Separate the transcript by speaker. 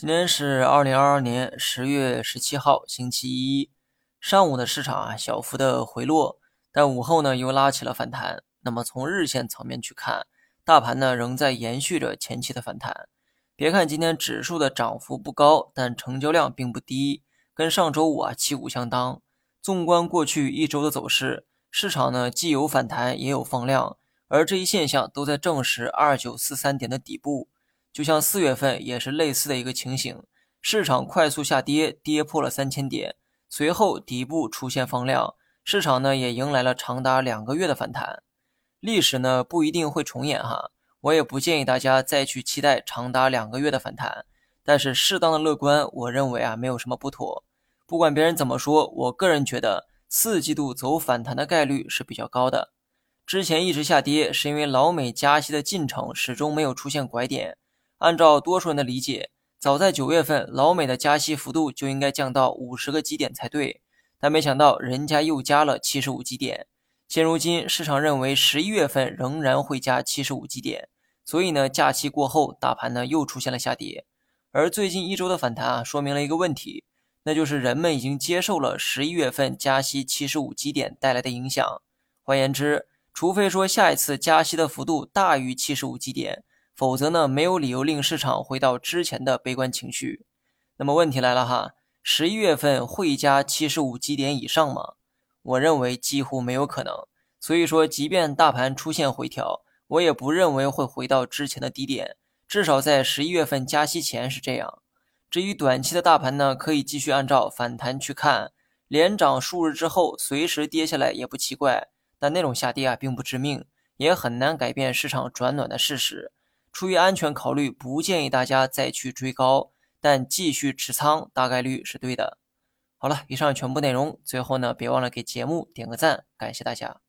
Speaker 1: 今天是二零二二年十月十七号，星期一。上午的市场啊，小幅的回落，但午后呢又拉起了反弹。那么从日线层面去看，大盘呢仍在延续着前期的反弹。别看今天指数的涨幅不高，但成交量并不低，跟上周五啊旗鼓相当。纵观过去一周的走势，市场呢既有反弹，也有放量，而这一现象都在证实二九四三点的底部。就像四月份也是类似的一个情形，市场快速下跌，跌破了三千点，随后底部出现放量，市场呢也迎来了长达两个月的反弹。历史呢不一定会重演哈，我也不建议大家再去期待长达两个月的反弹，但是适当的乐观，我认为啊没有什么不妥。不管别人怎么说，我个人觉得四季度走反弹的概率是比较高的。之前一直下跌，是因为老美加息的进程始终没有出现拐点。按照多数人的理解，早在九月份，老美的加息幅度就应该降到五十个基点才对，但没想到人家又加了七十五基点。现如今，市场认为十一月份仍然会加七十五基点，所以呢，假期过后，大盘呢又出现了下跌。而最近一周的反弹啊，说明了一个问题，那就是人们已经接受了十一月份加息七十五基点带来的影响。换言之，除非说下一次加息的幅度大于七十五基点。否则呢，没有理由令市场回到之前的悲观情绪。那么问题来了哈，十一月份会加七十五基点以上吗？我认为几乎没有可能。所以说，即便大盘出现回调，我也不认为会回到之前的低点。至少在十一月份加息前是这样。至于短期的大盘呢，可以继续按照反弹去看，连涨数日之后随时跌下来也不奇怪。但那种下跌啊，并不致命，也很难改变市场转暖的事实。出于安全考虑，不建议大家再去追高，但继续持仓大概率是对的。好了，以上全部内容，最后呢，别忘了给节目点个赞，感谢大家。